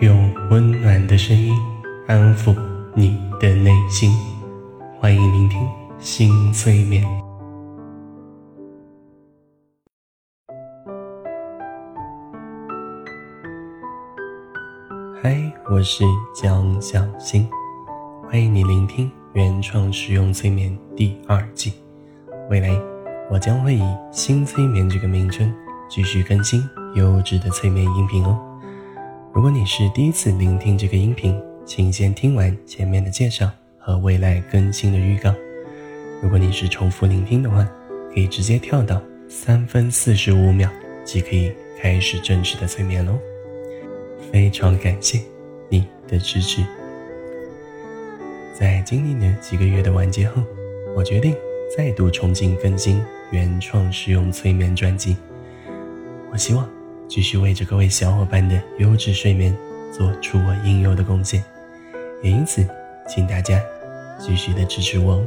用温暖的声音安抚你的内心，欢迎聆听心催眠。嗨，我是江小新，欢迎你聆听原创实用催眠第二季。未来，我将会以“新催眠”这个名称继续更新优质的催眠音频哦。如果你是第一次聆听这个音频，请先听完前面的介绍和未来更新的预告。如果你是重复聆听的话，可以直接跳到三分四十五秒，即可以开始正式的催眠喽。非常感谢你的支持。在经历了几个月的完结后，我决定。再度重新更新原创实用催眠专辑，我希望继续为着各位小伙伴的优质睡眠做出我应有的贡献，也因此，请大家继续的支持我哦。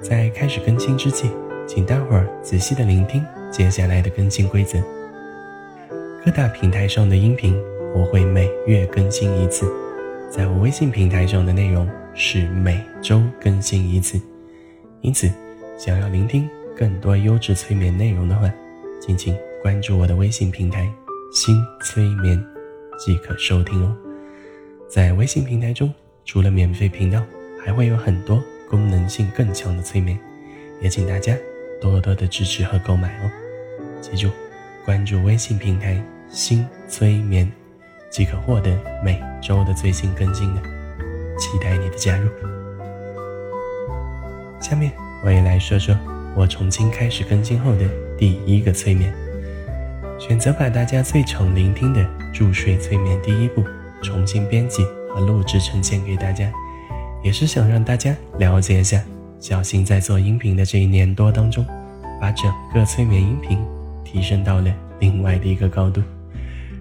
在开始更新之际，请大伙儿仔细的聆听接下来的更新规则。各大平台上的音频我会每月更新一次，在我微信平台上的内容是每周更新一次。因此，想要聆听更多优质催眠内容的话，敬请关注我的微信平台“新催眠”，即可收听哦。在微信平台中，除了免费频道，还会有很多功能性更强的催眠，也请大家多多的支持和购买哦。记住，关注微信平台“新催眠”，即可获得每周的最新更新的。期待你的加入。下面我也来说说我重新开始更新后的第一个催眠，选择把大家最常聆听的助睡催眠第一步重新编辑和录制呈现给大家，也是想让大家了解一下小新在做音频的这一年多当中，把整个催眠音频提升到了另外的一个高度。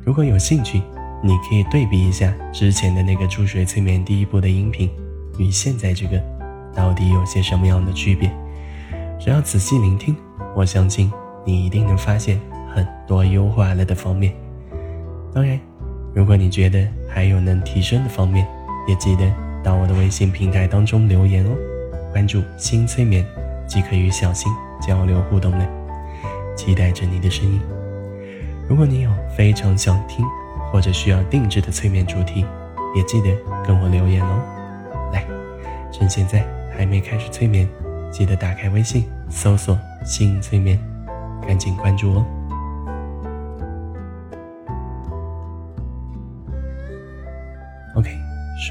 如果有兴趣，你可以对比一下之前的那个助睡催眠第一步的音频与现在这个。到底有些什么样的区别？只要仔细聆听，我相信你一定能发现很多优化了的方面。当然，如果你觉得还有能提升的方面，也记得到我的微信平台当中留言哦。关注“新催眠”，即可与小新交流互动了。期待着你的声音。如果你有非常想听或者需要定制的催眠主题，也记得跟我留言哦。来，趁现在。还没开始催眠，记得打开微信搜索“新催眠”，赶紧关注哦。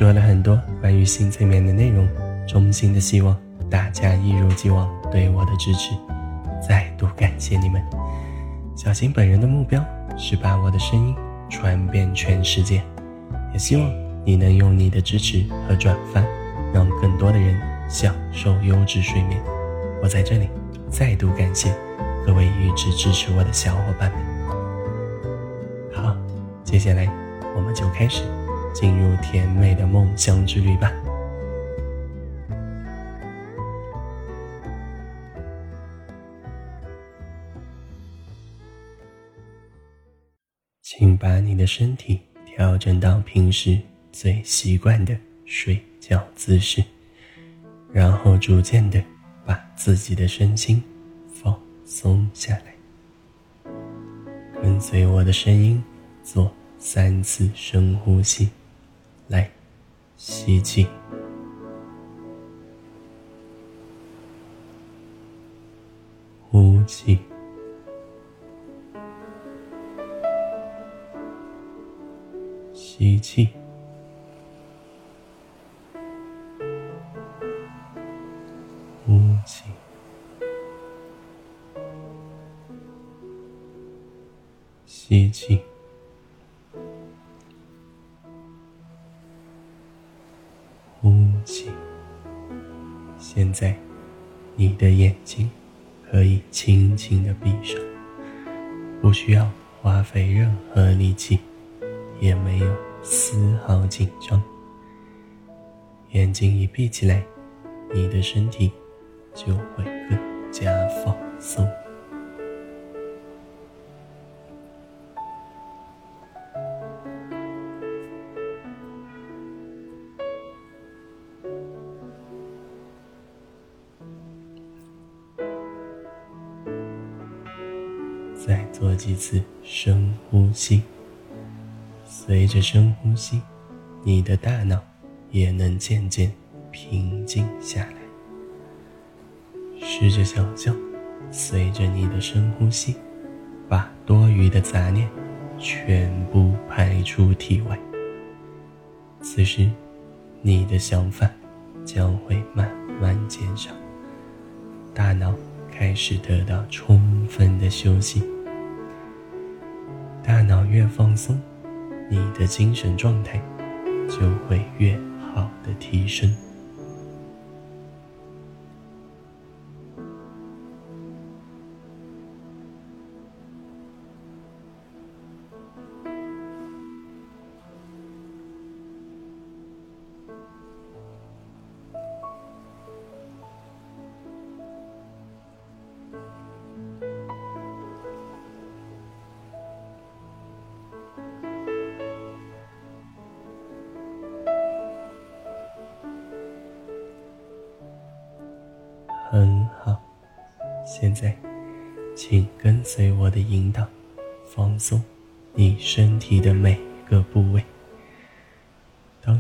说了很多关于新催眠的内容，衷心的希望大家一如既往对我的支持，再度感谢你们。小新本人的目标是把我的声音传遍全世界，也希望你能用你的支持和转发，让更多的人。享受优质睡眠，我在这里再度感谢各位一直支持我的小伙伴们。好，接下来我们就开始进入甜美的梦乡之旅吧。请把你的身体调整到平时最习惯的睡觉姿势。然后逐渐的把自己的身心放松下来，跟随我的声音做三次深呼吸，来，吸气，加放松。再做几次深呼吸随着深呼吸你的大脑也能渐渐平静下来。试着想象，随着你的深呼吸，把多余的杂念全部排出体外。此时，你的想法将会慢慢减少，大脑开始得到充分的休息。大脑越放松，你的精神状态就会越好的提升。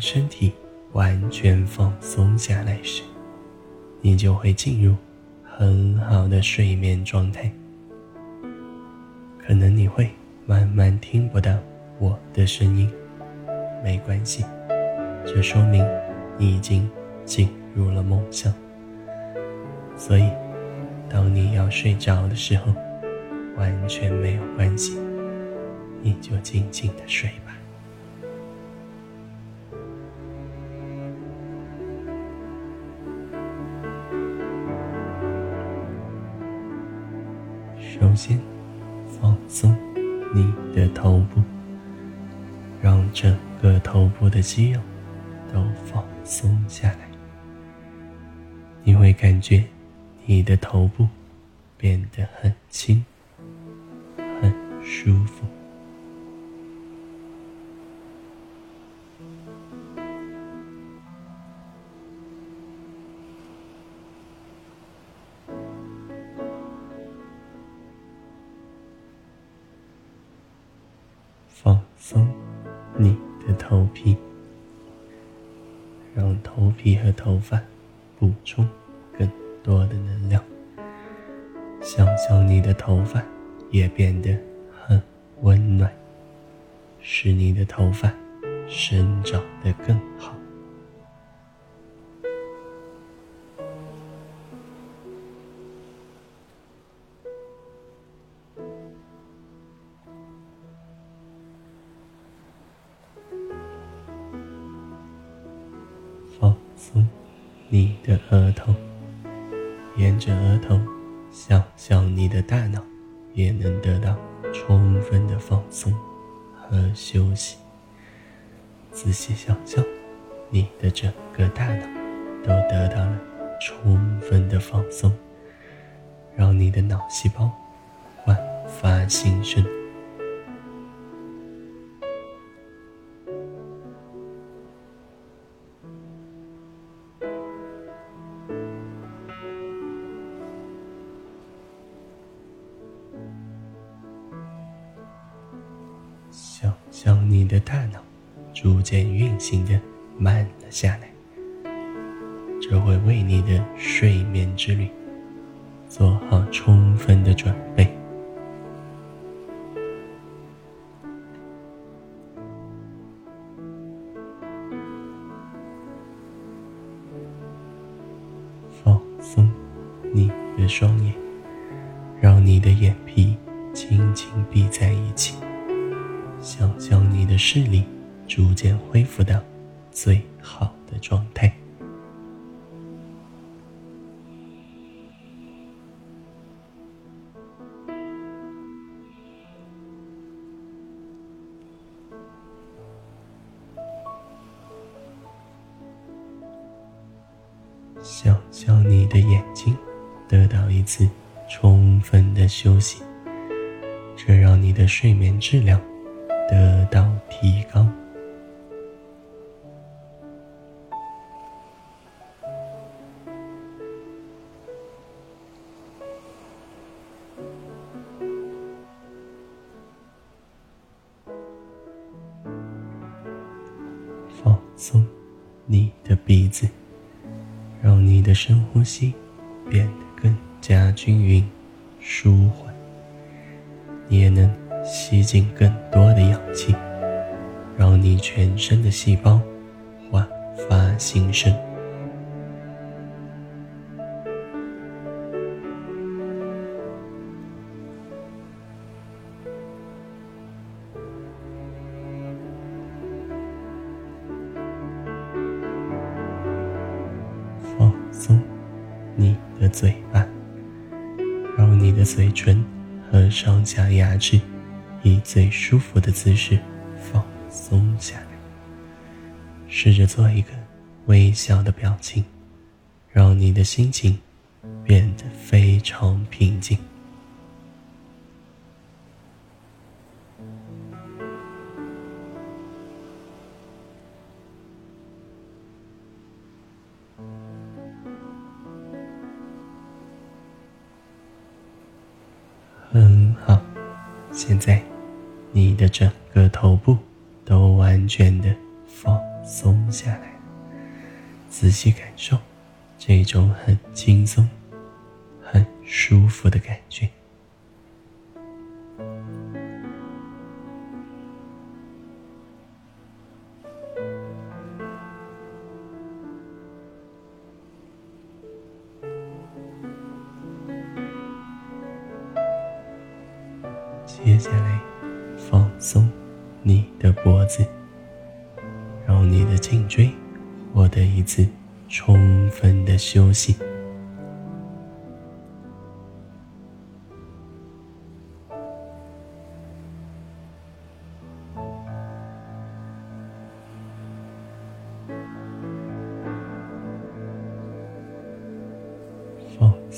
身体完全放松下来时，你就会进入很好的睡眠状态。可能你会慢慢听不到我的声音，没关系，这说明你已经进入了梦乡。所以，当你要睡着的时候，完全没有关系，你就静静的睡吧。首先，放松你的头部，让整个头部的肌肉都放松下来，你会感觉。你的头部变得很轻，很舒服。放松你的额头。沿着额头，想象你的大脑也能得到充分的放松和休息。仔细想象，想象你的大脑逐渐运行的慢了下来，这会为你的睡眠之旅做好充分的准备。想象你的眼睛得到一次充分的休息，这让你的睡眠质量。得到提高，嘴巴，让你的嘴唇和上下牙齿以最舒服的姿势放松下来。试着做一个微笑的表情，让你的心情变得非常平静。很好，现在你的整个头部都完全的放松下来，仔细感受这种很轻松、很舒服的感觉。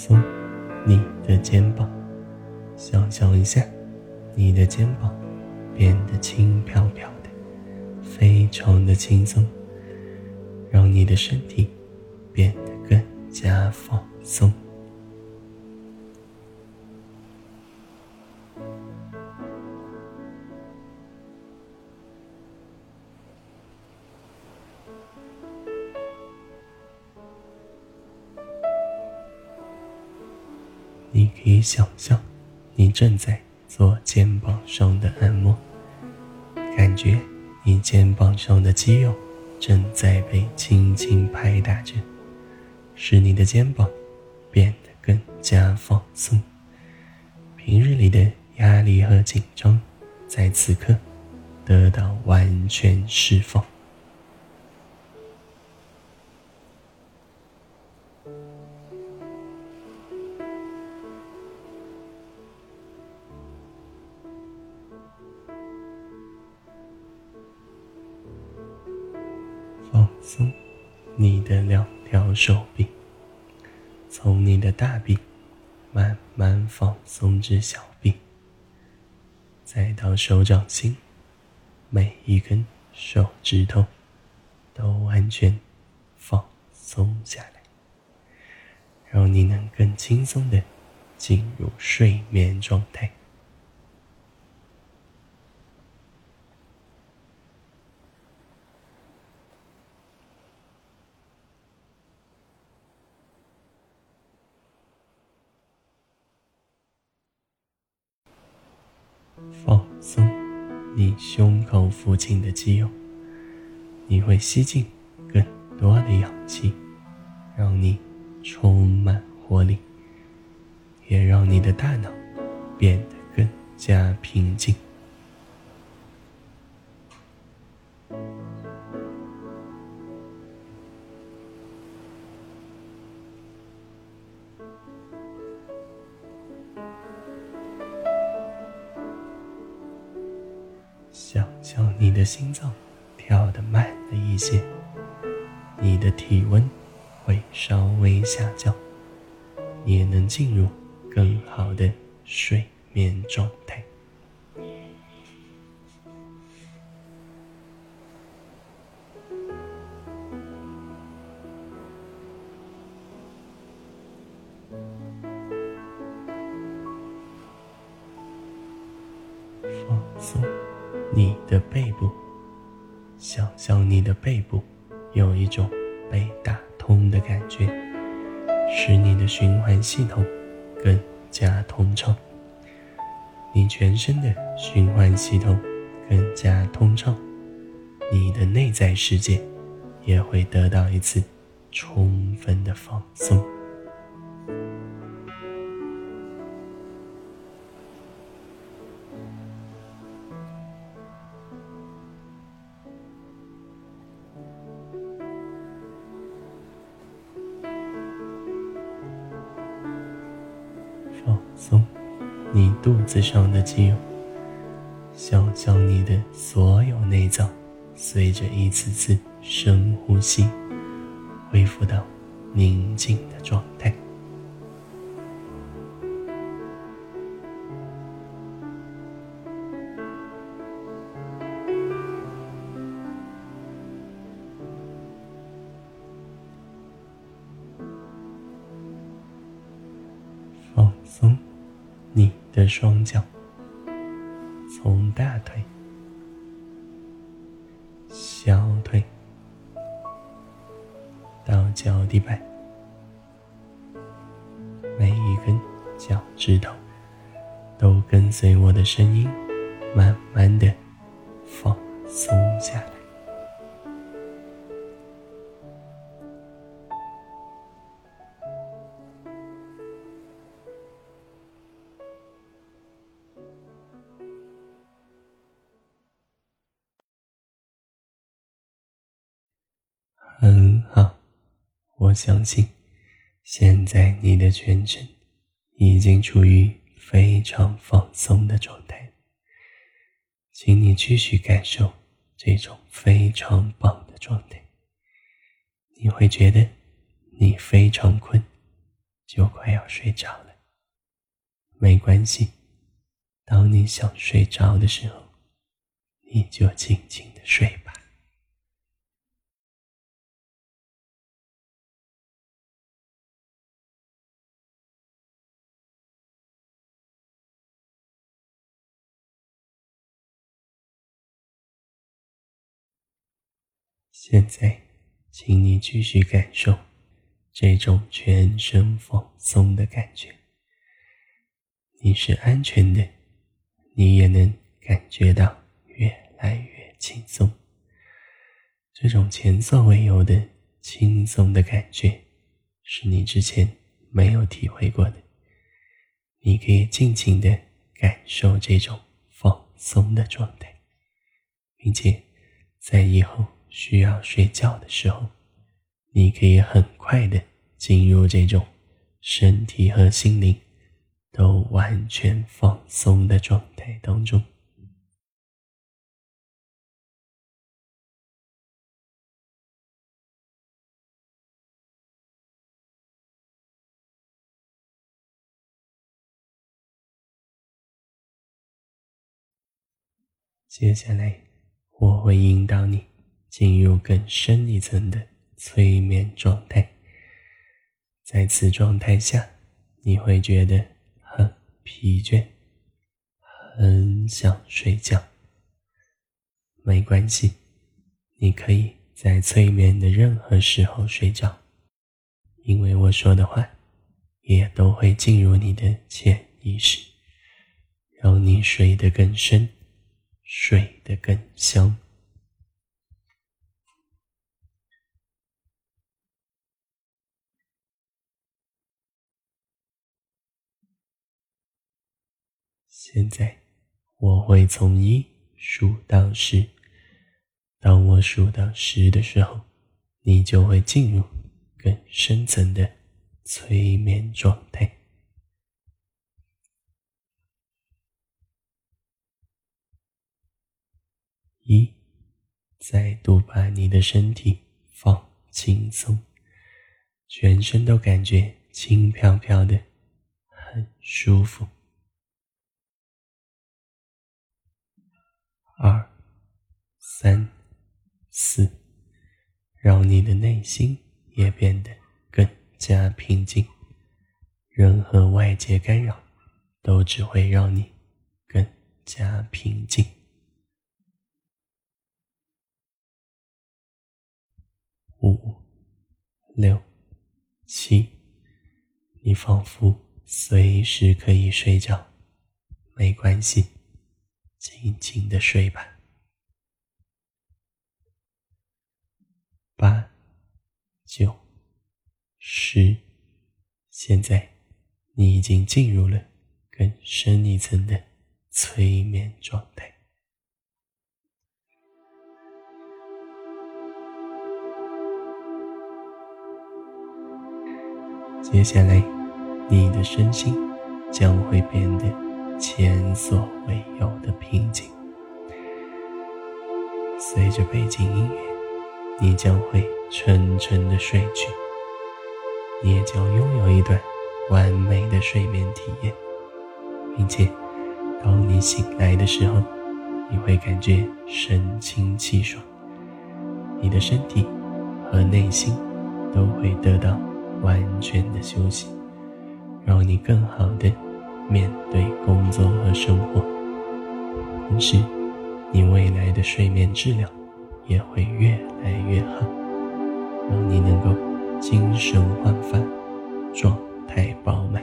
松你的肩膀，想象一下。你的肩膀变得轻飘飘的，非常的轻松，让你的身体变得更加放松。想象，你正在。做肩膀上的按摩，感觉你肩膀上的肌肉正在被轻轻拍打着，使你的肩膀变得更加放松。平日里的压力和紧张，在此刻得到完全释放。至小臂，再到手掌心，每一根手指头都完全放松下来，让你能更轻松的进入睡眠状态。肌肉，你会吸进更多的氧气，让你充满活力，也让你的大脑变得更加平静。想象你的心脏跳得慢了一些，你的体温会稍微下降，也能进入更好的睡眠状态。你的内在世界也会得到一次充分的放松。放松你肚子上的肌肉，想象你的所有内脏随着一次次深呼吸，恢复到宁静的状态。放松你的双脚，从大腿、地板，每一根脚趾头都跟随我的声音，我相信，现在你的全身已经处于非常放松的状态。请你继续感受这种非常棒的状态。你会觉得你非常困，就快要睡着了。没关系，当你想睡着的时候，你就静静的睡吧。现在，请你继续感受这种全身放松的感觉。你是安全的，你也能感觉到越来越轻松。这种前所未有的轻松的感觉，是你之前没有体会过的。你可以尽情的感受这种放松的状态，并且在以后。需要睡觉的时候，你可以很快的进入这种身体和心灵都完全放松的状态当中。接下来，我会引导你。进入更深一层的催眠状态，在此状态下，你会觉得很疲倦，很想睡觉。没关系，你可以在催眠的任何时候睡觉，因为我说的话也都会进入你的潜意识，让你睡得更深，睡得更香。现在我会从一数到十，当我数到十的时候，你就会进入更深层的催眠状态。一，再度把你的身体放轻松，全身都感觉轻飘飘的，很舒服。二、三、四，让你的内心也变得更加平静。任何外界干扰都只会让你更加平静。五、六、七，你仿佛随时可以睡觉，没关系，静静的睡吧。八、九、十，现在你已经进入了更深一层的催眠状态。接下来，你的身心将会变得前所未有的平静。随着背景音乐，你将会沉沉的睡去，你也将拥有一段完美的睡眠体验，并且，当你醒来的时候，你会感觉神清气爽，你的身体和内心都会得到。完全的休息，让你更好的面对工作和生活。同时，你未来的睡眠质量也会越来越好，让你能够精神焕发，状态饱满。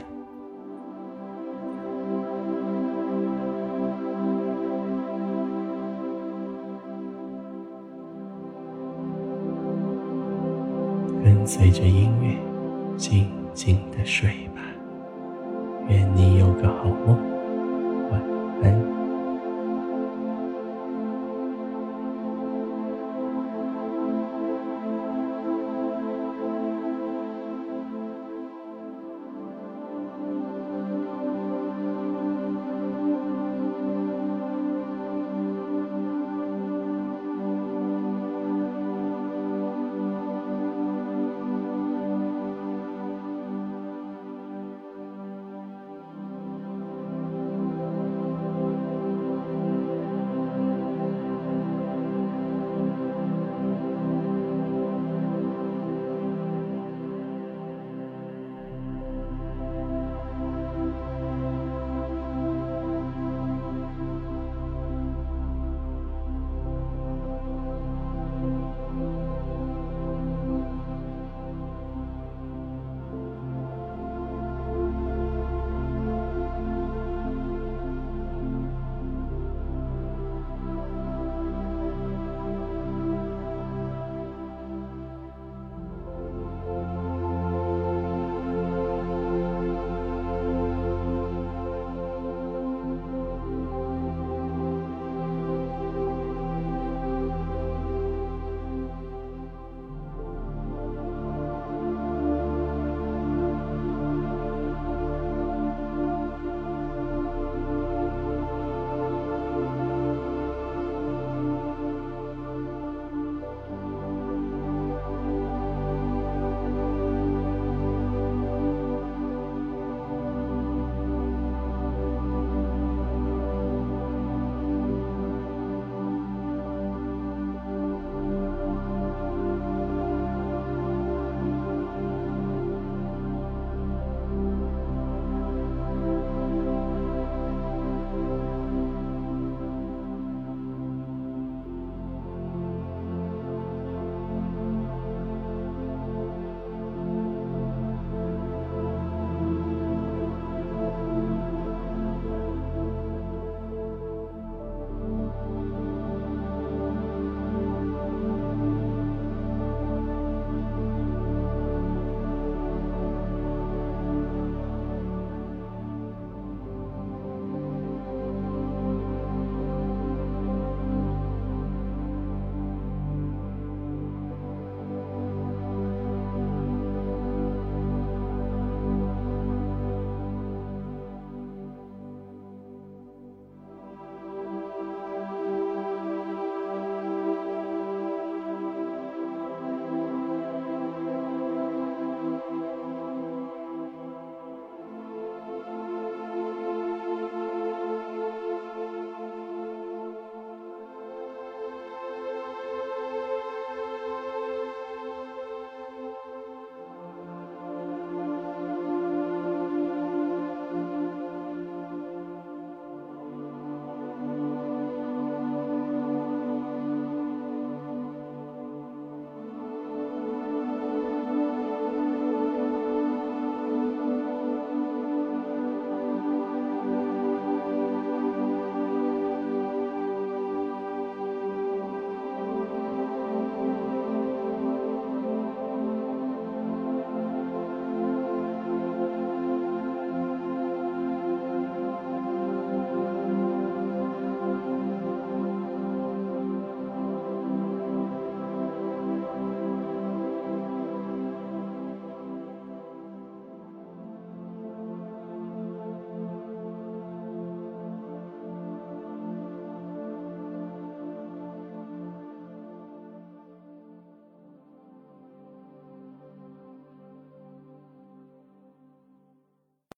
跟随着音乐。静静的睡吧，愿你有个好梦晚安。